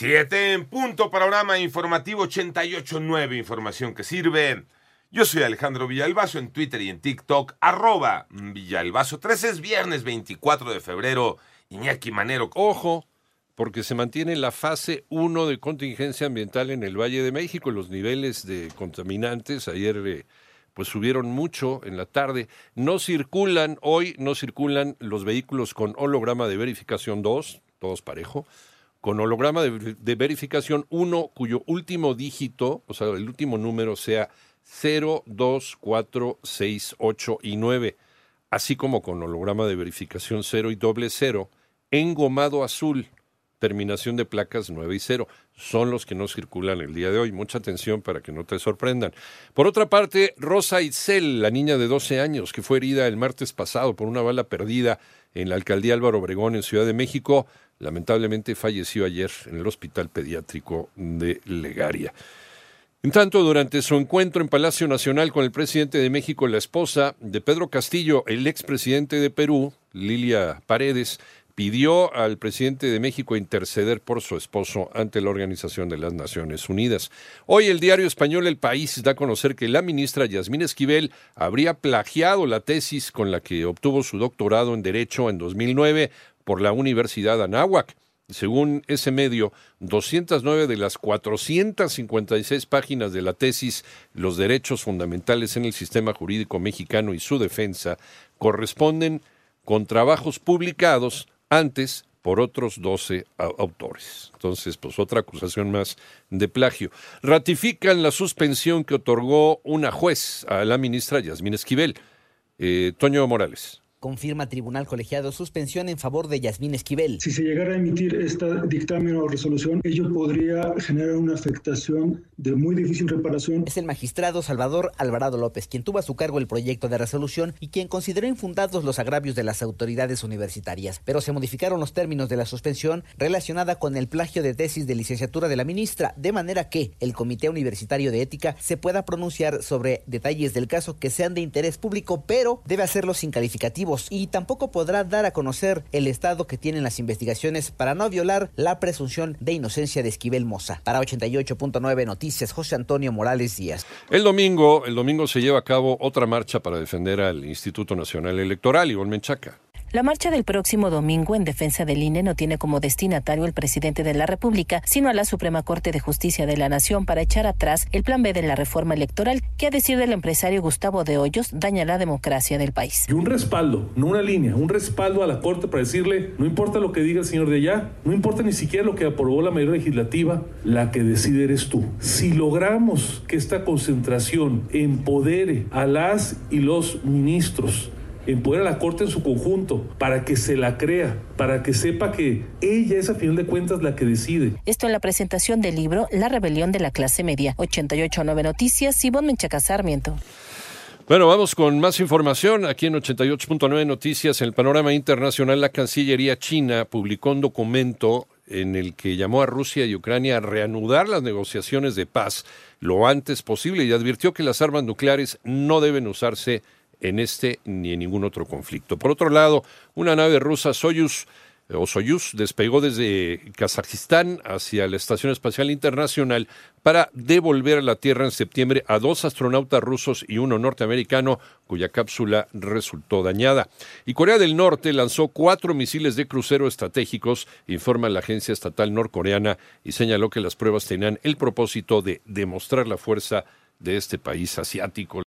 Siete en punto, panorama informativo 88.9, información que sirve. Yo soy Alejandro Villalbazo en Twitter y en TikTok, arroba Villalbazo. 13 es viernes 24 de febrero. Iñaki Manero. Ojo, porque se mantiene la fase 1 de contingencia ambiental en el Valle de México. Los niveles de contaminantes ayer eh, pues subieron mucho en la tarde. No circulan, hoy no circulan los vehículos con holograma de verificación 2, todos parejo con holograma de, verificación 1 cuyo último dígito, o sea, el último número sea 0, 2, 4, 6, 8 y 9, así como con holograma de verificación 0 y doble 0, engomado azul, terminación de placas 9 y 0. Son los que no circulan el día de hoy. Mucha atención para que no te sorprendan. Por otra parte, Rosa Itzel, la niña de 12 años que fue herida el martes pasado por una bala perdida en la alcaldía Álvaro Obregón en Ciudad de México, lamentablemente falleció ayer en el Hospital Pediátrico de Legaria. En tanto, durante su encuentro en Palacio Nacional con el presidente de México, la esposa de Pedro Castillo, el expresidente de Perú, Lilia Paredes, pidió al presidente de México interceder por su esposo ante la Organización de las Naciones Unidas. Hoy el diario español El País da a conocer que la ministra Yasmín Esquivel habría plagiado la tesis con la que obtuvo su doctorado en Derecho en 2009 por la Universidad Anáhuac. Según ese medio, 209 de las 456 páginas de la tesis Los derechos fundamentales en el sistema jurídico mexicano y su defensa corresponden con trabajos publicados antes por otros 12 autores. Entonces, pues otra acusación más de plagio. Ratifican la suspensión que otorgó una juez a la ministra Yasmín Esquivel. Eh, Toño Morales confirma Tribunal Colegiado suspensión en favor de Yasmín Esquivel. Si se llegara a emitir este dictamen o resolución, ello podría generar una afectación de muy difícil reparación. Es el magistrado Salvador Alvarado López quien tuvo a su cargo el proyecto de resolución y quien consideró infundados los agravios de las autoridades universitarias, pero se modificaron los términos de la suspensión relacionada con el plagio de tesis de licenciatura de la ministra, de manera que el Comité Universitario de Ética se pueda pronunciar sobre detalles del caso que sean de interés público, pero debe hacerlo sin calificativo y tampoco podrá dar a conocer el estado que tienen las investigaciones para no violar la presunción de inocencia de Esquivel Moza. Para 88.9 Noticias, José Antonio Morales Díaz. El domingo, el domingo se lleva a cabo otra marcha para defender al Instituto Nacional Electoral, Ivonne Menchaca. La marcha del próximo domingo en defensa del INE no tiene como destinatario el presidente de la República, sino a la Suprema Corte de Justicia de la Nación para echar atrás el plan B de la reforma electoral que, a decir del empresario Gustavo de Hoyos, daña la democracia del país. Y un respaldo, no una línea, un respaldo a la Corte para decirle, no importa lo que diga el señor de allá, no importa ni siquiera lo que aprobó la mayoría legislativa, la que decide eres tú. Si logramos que esta concentración empodere a las y los ministros, empoderar a la Corte en su conjunto para que se la crea, para que sepa que ella es a final de cuentas la que decide. Esto en la presentación del libro La rebelión de la clase media, 88.9 Noticias, Simón Menchaca Sarmiento. Bueno, vamos con más información. Aquí en 88.9 Noticias, en el panorama internacional, la Cancillería China publicó un documento en el que llamó a Rusia y Ucrania a reanudar las negociaciones de paz lo antes posible y advirtió que las armas nucleares no deben usarse en este ni en ningún otro conflicto. Por otro lado, una nave rusa Soyuz eh, o Soyuz despegó desde Kazajistán hacia la Estación Espacial Internacional para devolver a la Tierra en septiembre a dos astronautas rusos y uno norteamericano cuya cápsula resultó dañada. Y Corea del Norte lanzó cuatro misiles de crucero estratégicos, informa la agencia estatal norcoreana, y señaló que las pruebas tenían el propósito de demostrar la fuerza de este país asiático.